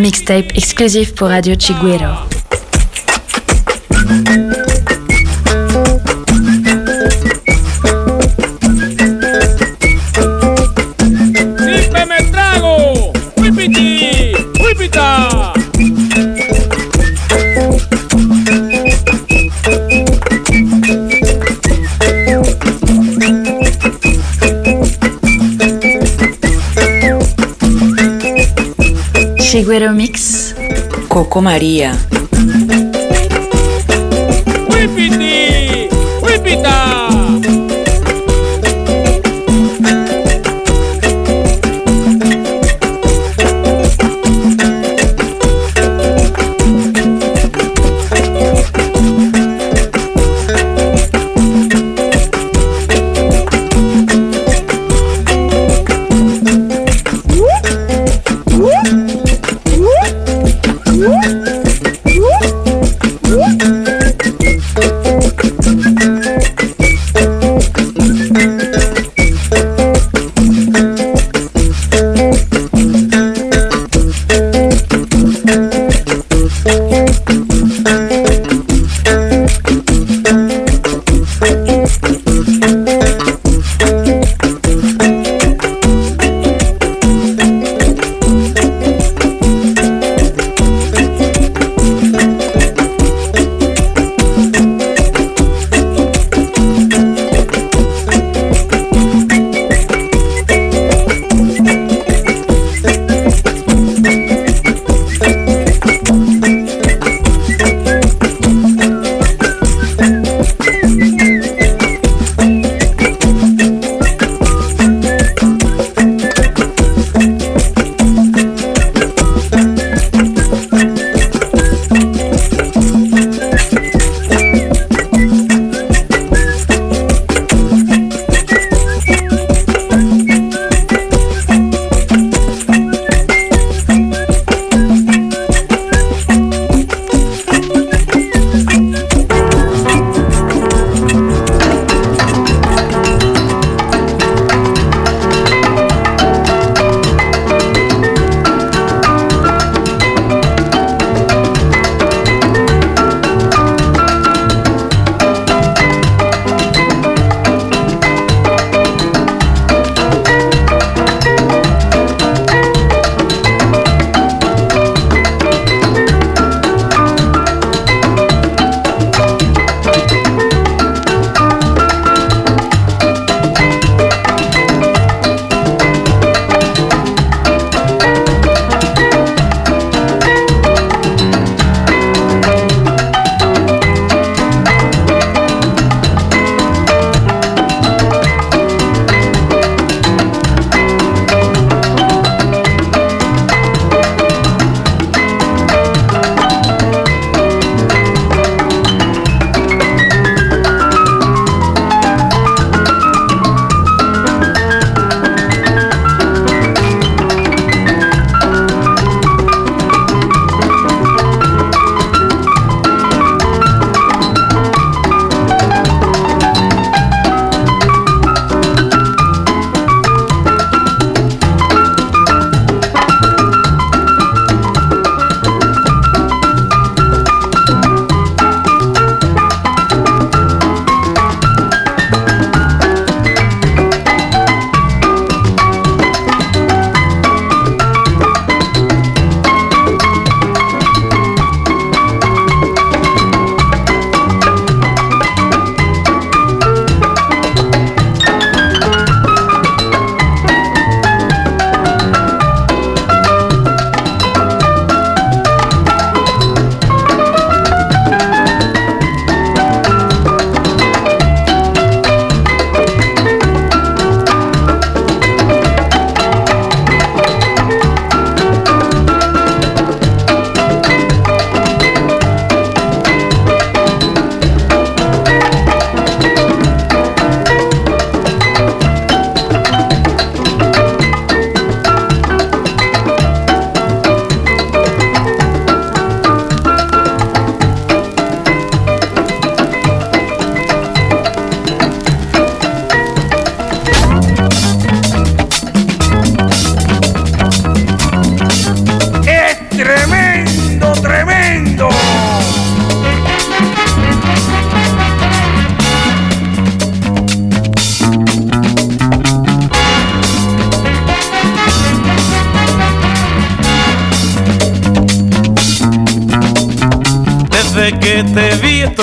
Mixtape exclusif pour Radio Chiguero. Coco Maria.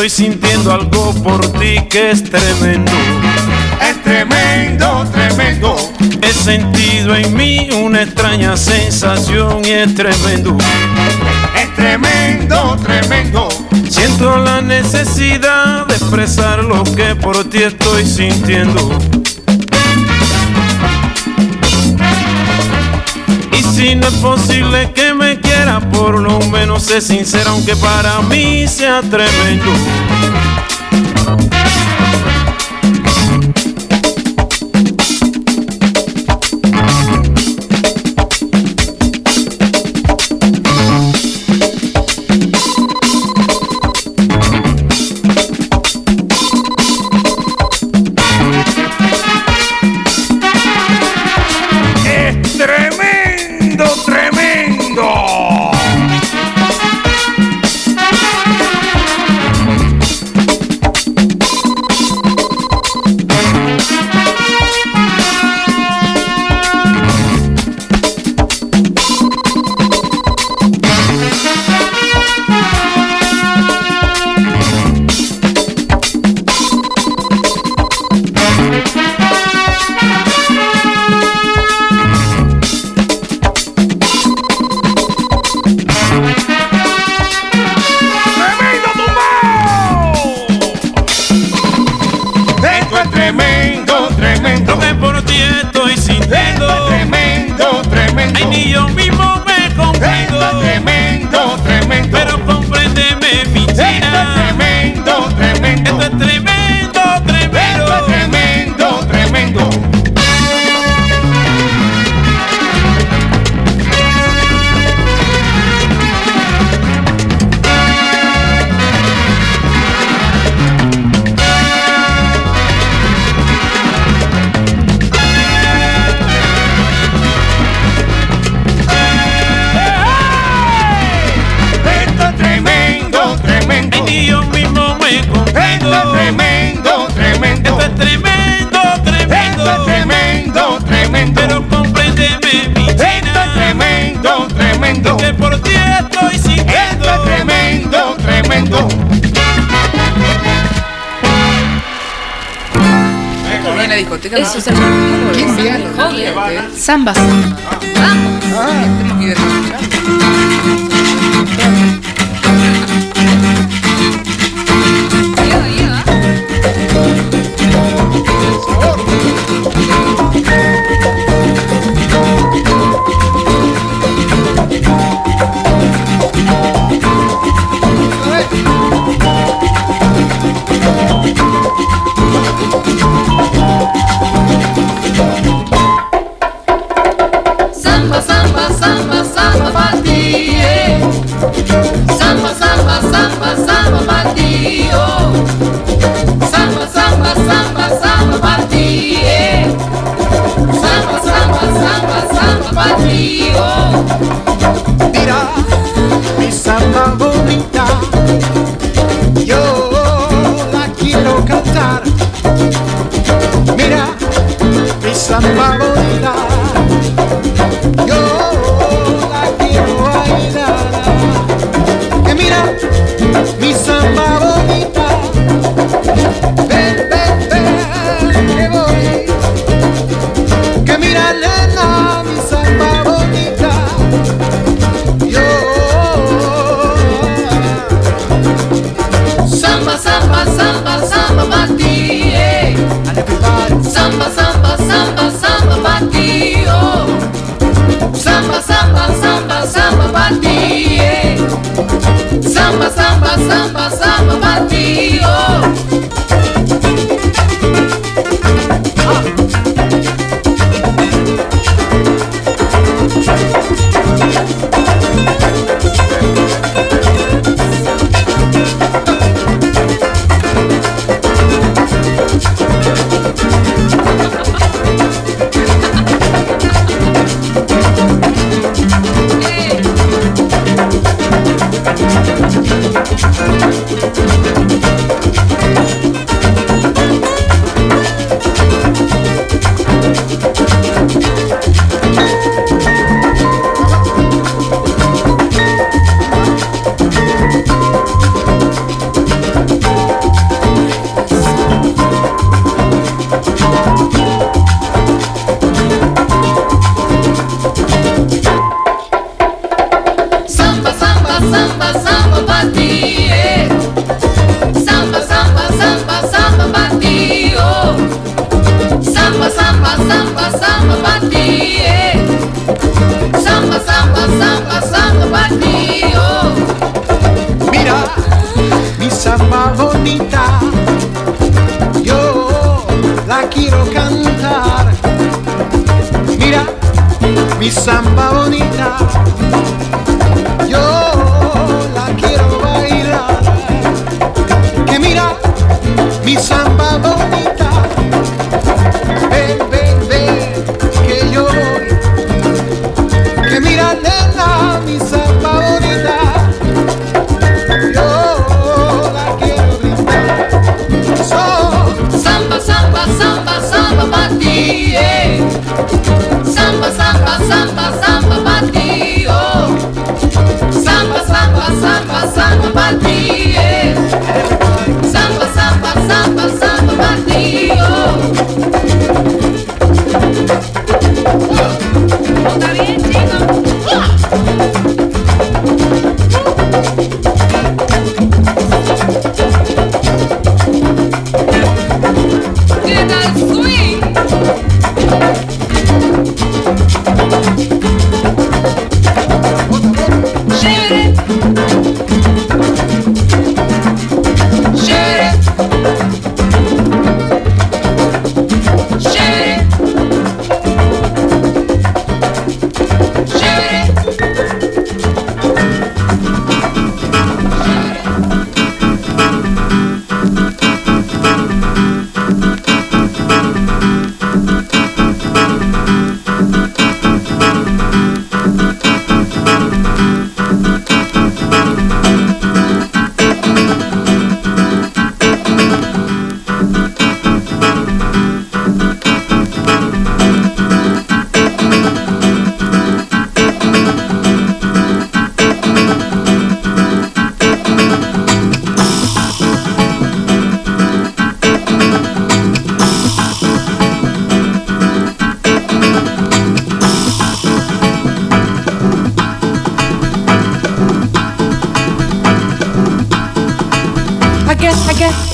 Estoy sintiendo algo por ti que es tremendo. Es tremendo, tremendo. He sentido en mí una extraña sensación y es tremendo. Es tremendo, tremendo. Siento la necesidad de expresar lo que por ti estoy sintiendo. Y si no es posible que por lo menos sé sincera, aunque para mí sea tremendo.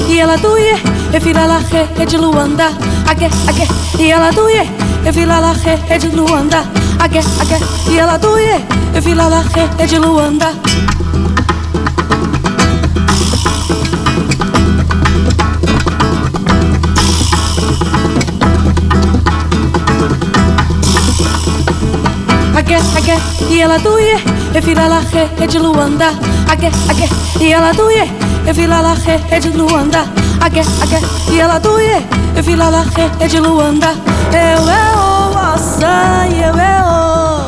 E ela doie, e fila la re, e de Luanda. Ague, ague, e ela doie, e fila la re, e de Luanda. Ague, ague, e ela doie, e fila la re, e de Luanda. Ague, ague, e ela doie, e fila la re, e de Luanda. Ague, ague, e ela doie, e fila la re, e de Luanda. Ague, ague, e ela doie, e fila la re, e de Luanda. Eu é o açaí, eu é o.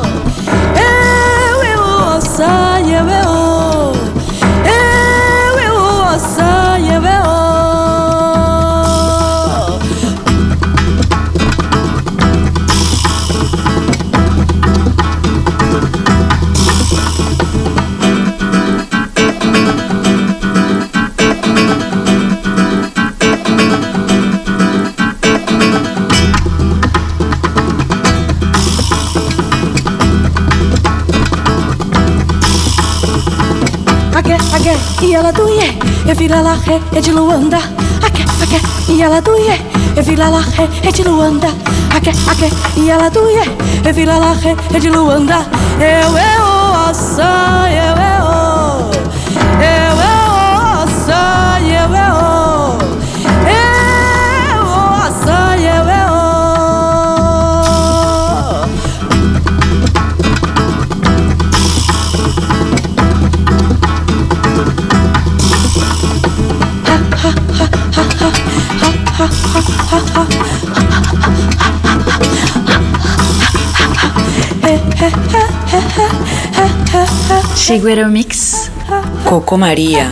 Eu é o açaí, eu é o. ela doie, e vira la re, e de Luanda. Ague, ague, e ela doie, e vira la re, e de Luanda. Ague, ague, e ela doie, e vira la re, e de Luanda. Eu é o açaí, eu Chiguero Mix. Coco María.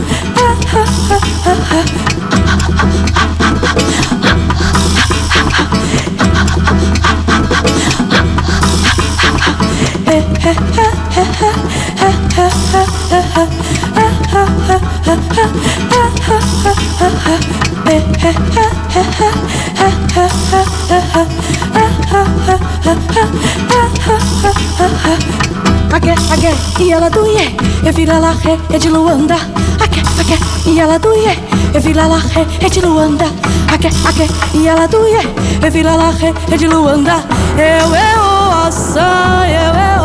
Ague, ague, e ela doie, e vira la re, e de Luanda. Ague, ague, e ela doie, e vira la re, e de Luanda. Ague, ague, e ela doie, e vira la re, e de Luanda. Eu é o açaí, eu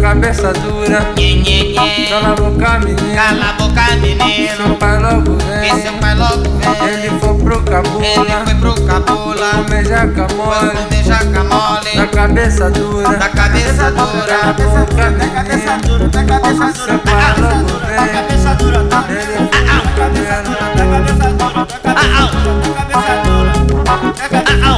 cabeça dura. Cala a boca, menino. Cala a boca, menino. Seu pai logo Que vem. seu pai logo vem. Ele foi pro Ele cabula. foi pro cabula. Comer jaca Foi mole. comer jaca mole. Da cabeça dura. Da cabeça dura. Cala a boca, menino. dura, da cabeça Seu pai logo vem. cabeça dura, da Ele foi pro cabelo. cabeça dura, da cabeça dura, da cabeça dura.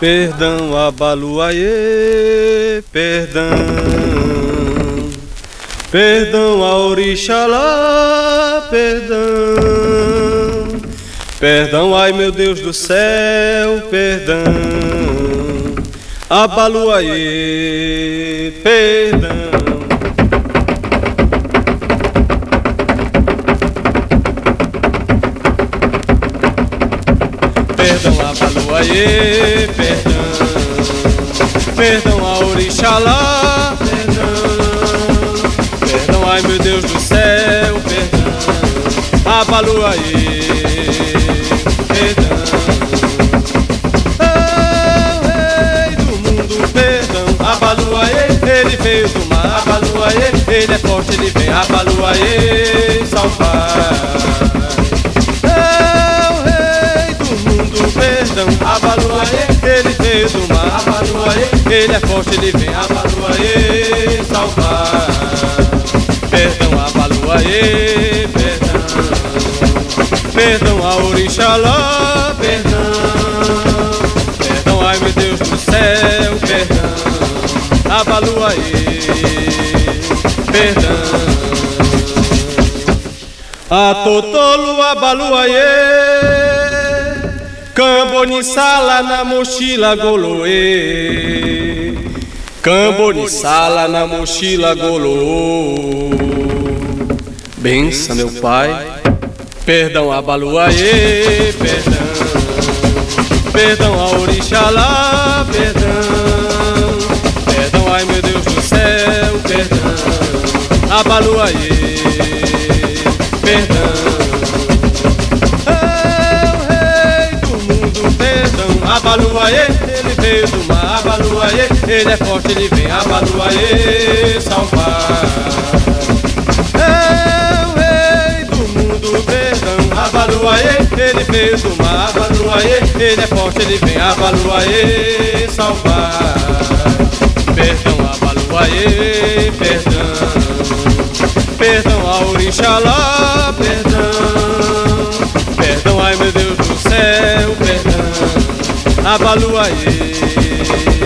Perdão, abaluaiê, perdão. Perdão Orixalá, perdão. Perdão, ai meu Deus do céu, perdão. Abaluaiê, perdão. Perdão, abaluaiê, perdão. Perdão a Orixalá, perdão. Perdão, ai meu Deus do céu, perdão. Abaluaiê, perdão. Oh, rei do mundo, perdão. Abaluaiê, ele veio do mar. Abaluaiê, ele é forte, ele vem. Abaluaiê, salvar. É o rei do mundo, perdão. Abaluaiê, ele veio do mar. Abaluaiê, ele é forte, ele vem. Abaluaiê, salvar. Perdão, Abaluaiê, perdão. Perdão a Orixalá, perdão. Perdão, ai meu Deus do céu, perdão. Abaluaiê, perdão. A totolo abaluaiê Camboni sala na mochila goloê. Camboni sala na mochila golô Bença meu pai. Perdão abaluaiê Perdão. Perdão a orixalá. Perdão. Perdão ai meu Deus do céu. Perdão. Abaluaiê Perdão perdão Abaluaiê, ele veio do mar. Abaluaiê, ele é forte, ele vem. Abaluaiê, salvar. É o rei do mundo, perdão. Abaluaiê, ele veio do mar. Abaluaiê, ele é forte, ele vem. Abaluaiê, salvar. Perdão, Abaluaiê, perdão. Perdão ao Orixalá, perdão Abaluaê, perdão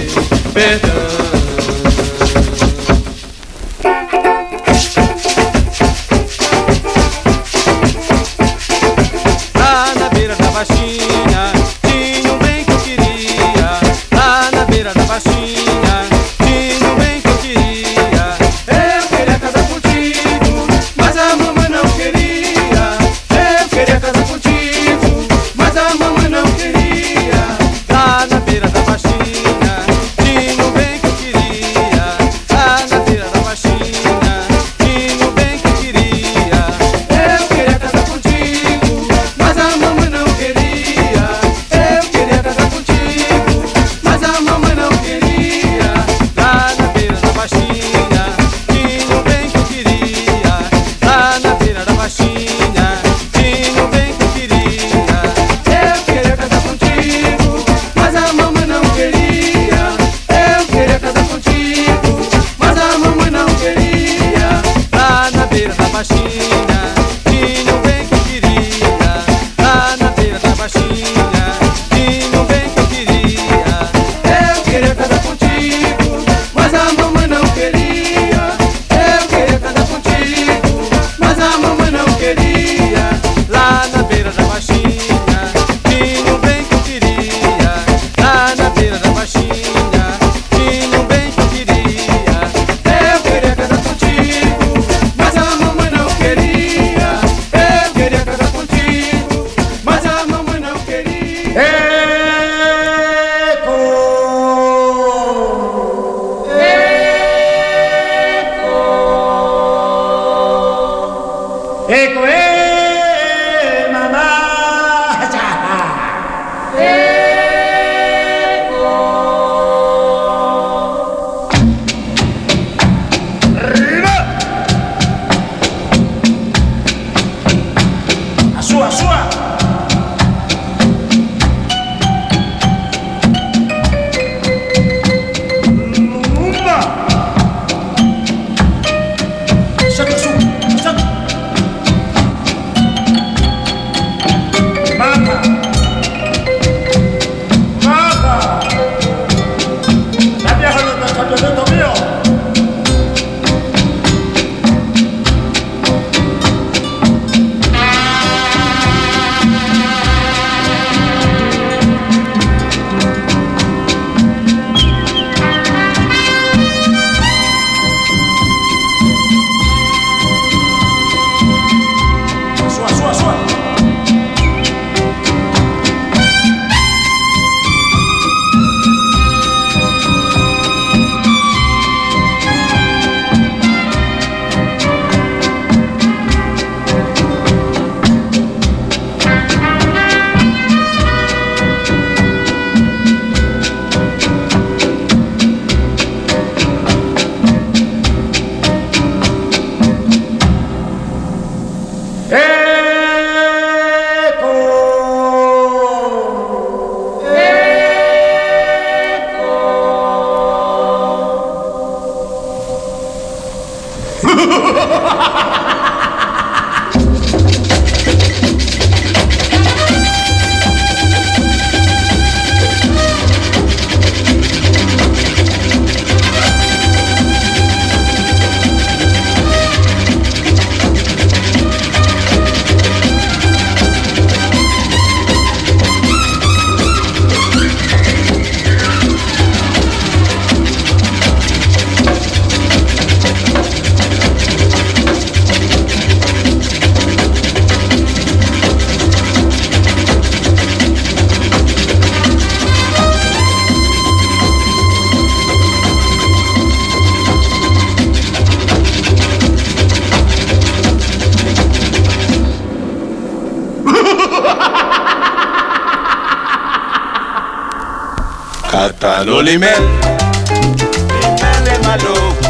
I know.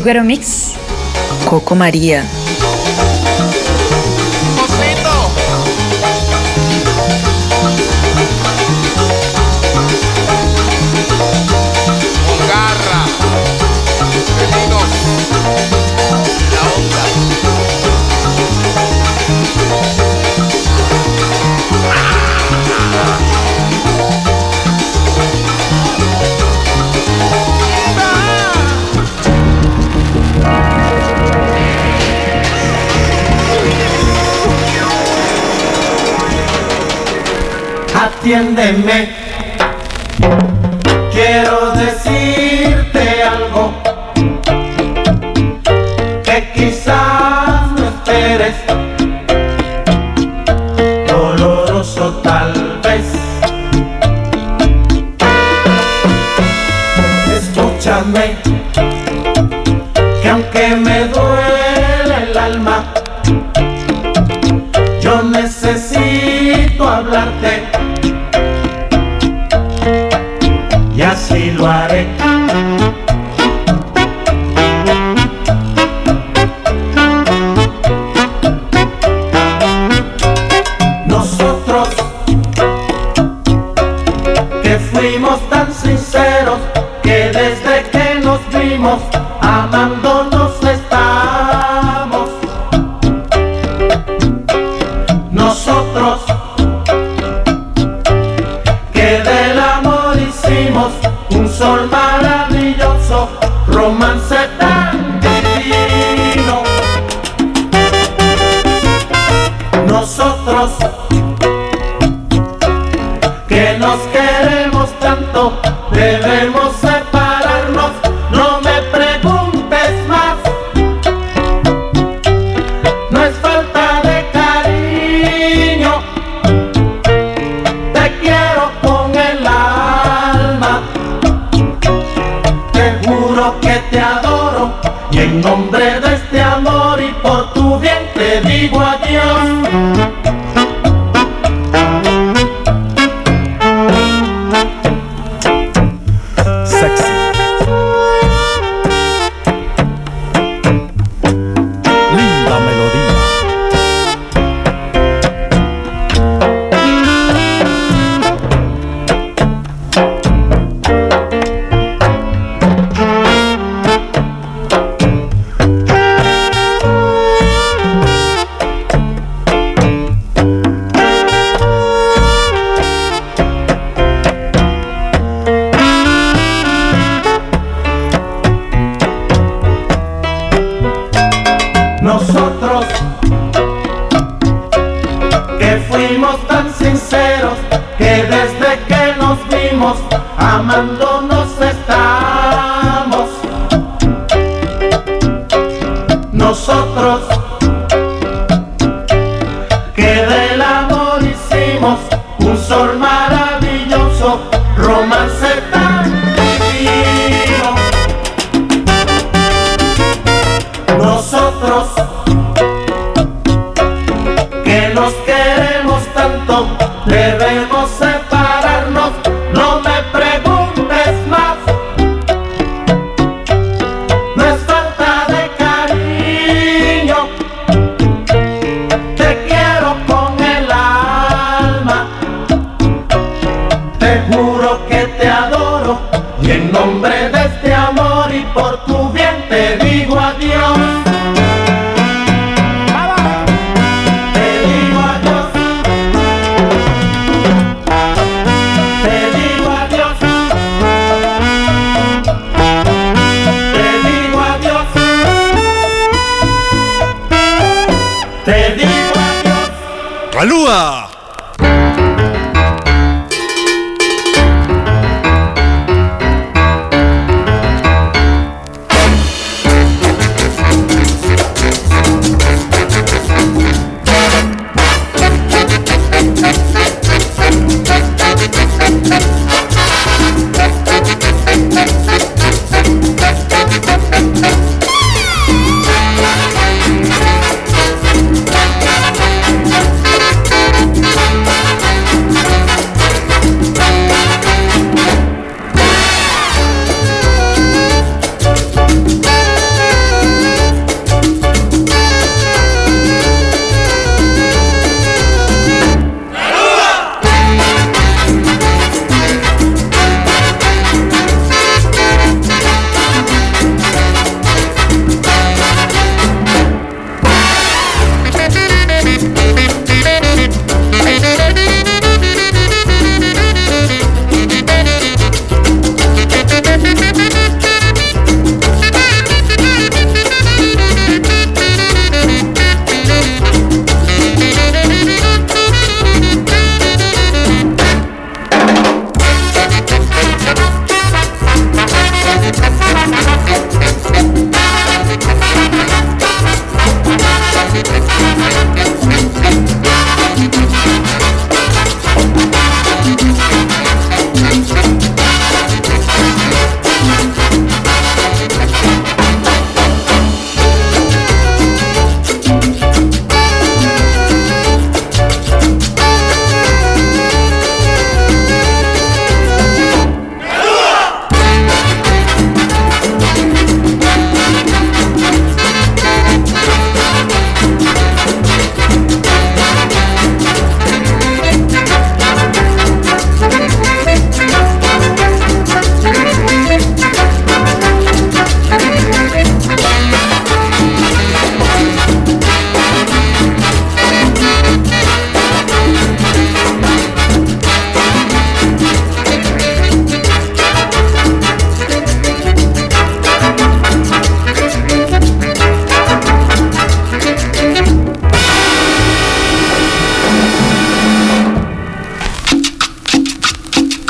Chiguero Mix. Coco María. Atiéndeme,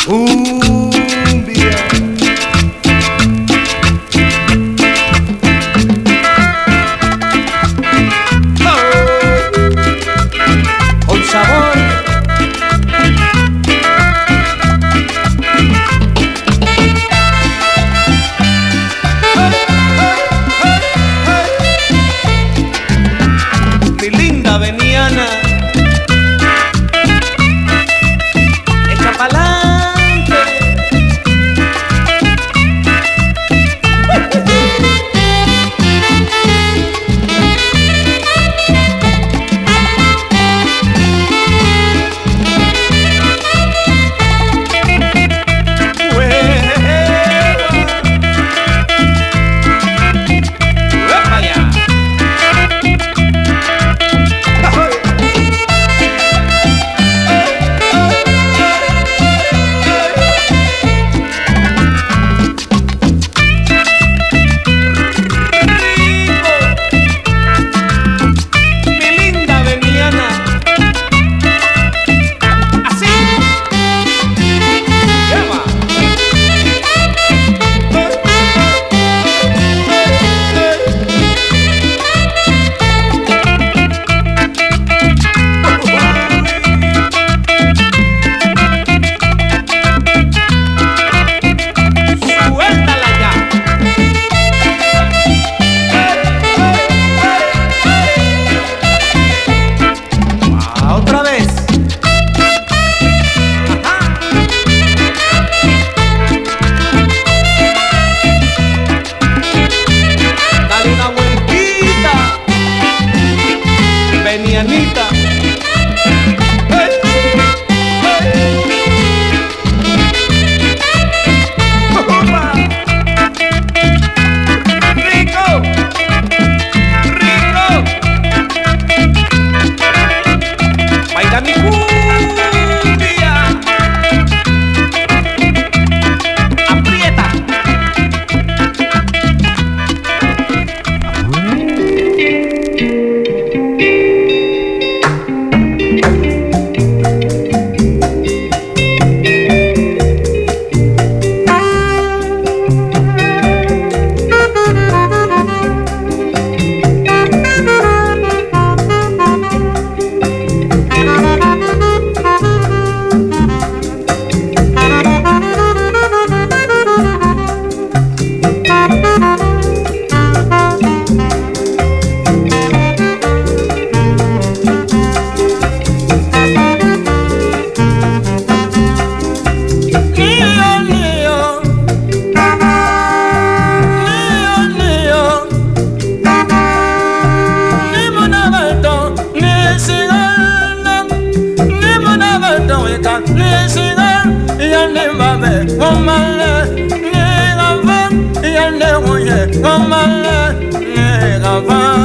Ooh. Comme eh, un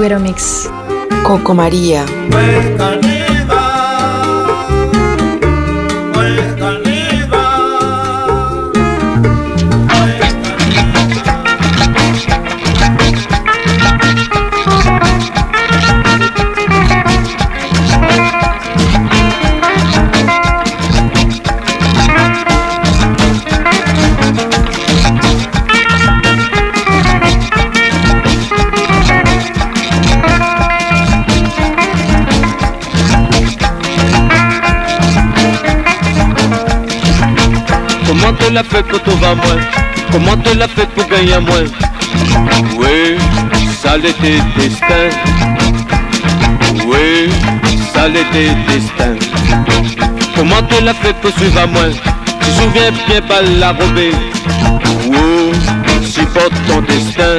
Agüero Mix. Coco María. Te la fait pour trouver moins. Comment te la fait pour gagner moins? Oui, ça l'était destin Oui, ça l'était destin Comment te la fait pour suivre à moins? Tu souviens bien pas la robée. Oh, supporte ton destin.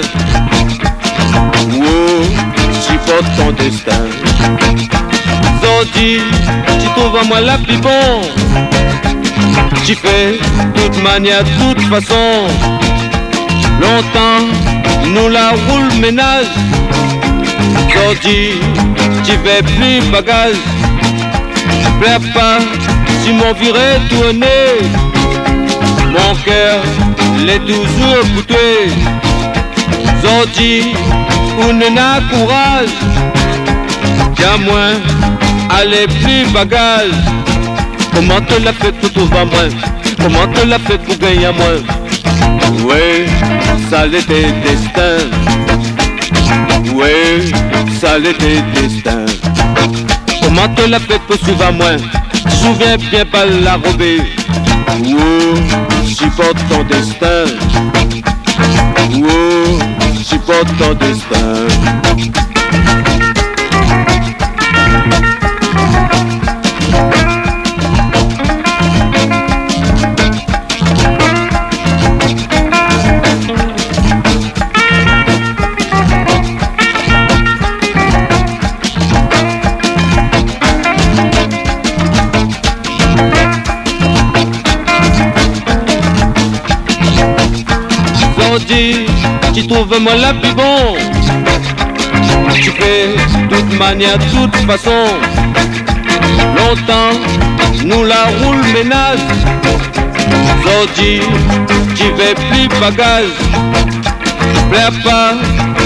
Oh, supporte ton destin. Zodi, tu trouves à moi la plus Tu fais toute manière, toute façon. Longtemps, nous la roule ménage. Zodi, tu fais plus bagage. Pleure pas, m'en virais tourner Mon cœur l'est toujours toi Zodi, ou n'a courage. Tiens moins, allez plus bagage Comment te la fait pour trouver moins? Comment te la fait pour gagner moins? Oui, ça l'était destin Oui, ça l'était destin Comment te la fait pour suivre moins? Souviens bien pas la robée Oh, supporte ton destin. Oh, supporte ton destin Tu trouves moi la plus bon Tu fais toute manière, toute façon. Longtemps, nous la roule ménage. Zodi, tu fais plus bagage. Pleure pas,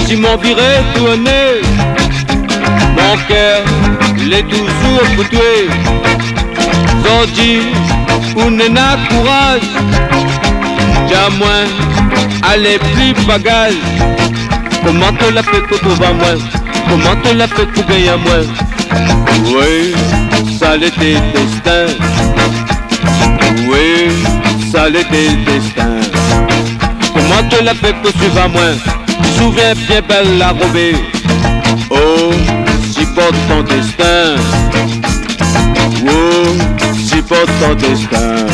tu m'en virais tourner Mon cœur, l'est toujours pour toi Zodi, ou n'a courage. Moins, allez plus bagage. Comment te la fait pour trouver moins Comment te la fait pour gagner moins Oui, ça l'était destin Oui, ça l'était destin Comment te la fait pour suivre moins Tu souviens bien belle la robée Oh, supporte ton destin. Oh, supporte ton destin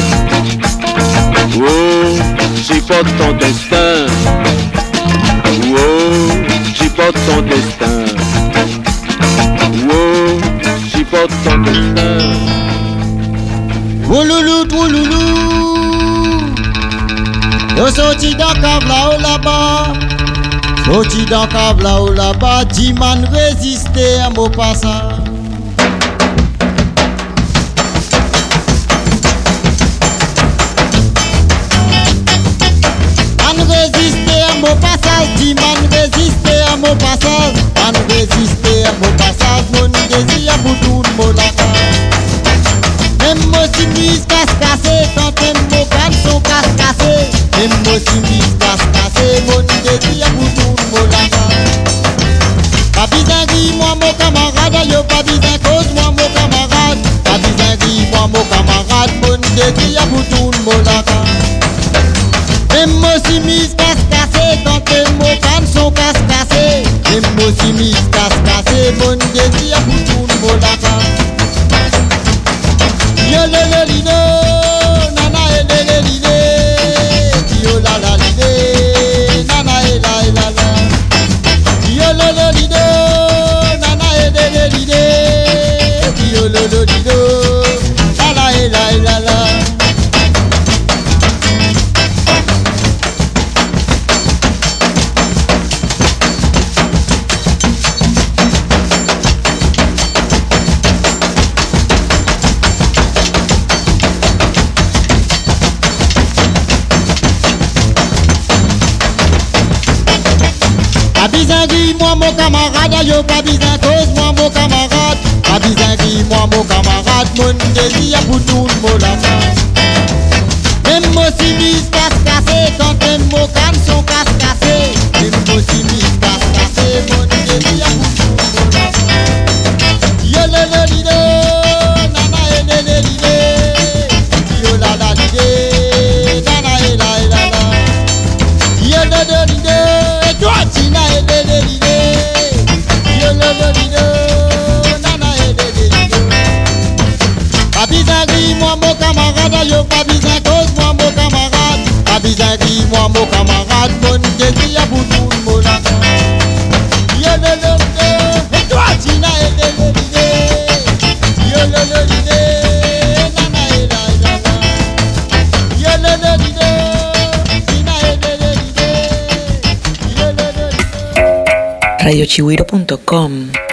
Oh, j'ai ton destin. Oh, j'ai ton destin. Oh, j'ai pas ton destin. Oh loulou, oh loulou. Yo sorti d'un cave là-haut là-bas. Sorti d'un cave là-haut là-bas. Dix man à un mot passant. Mon passage Man résister à mon passage Mon désir pour tout le monde Même moi si mise casse cassé Quand même mon canne son casse cassé Même moi si mise casse cassé Mon désir pour tout le monde Pas besoin de moi mon camarade Yo pas besoin cause moi mon camarade. Pas besoin de moi mon camarade Mon désir pour tout le monde même moi si mise মিস কাজ কাছে বন্ধে দিয়া Monday, Abudu radiochihuiro.com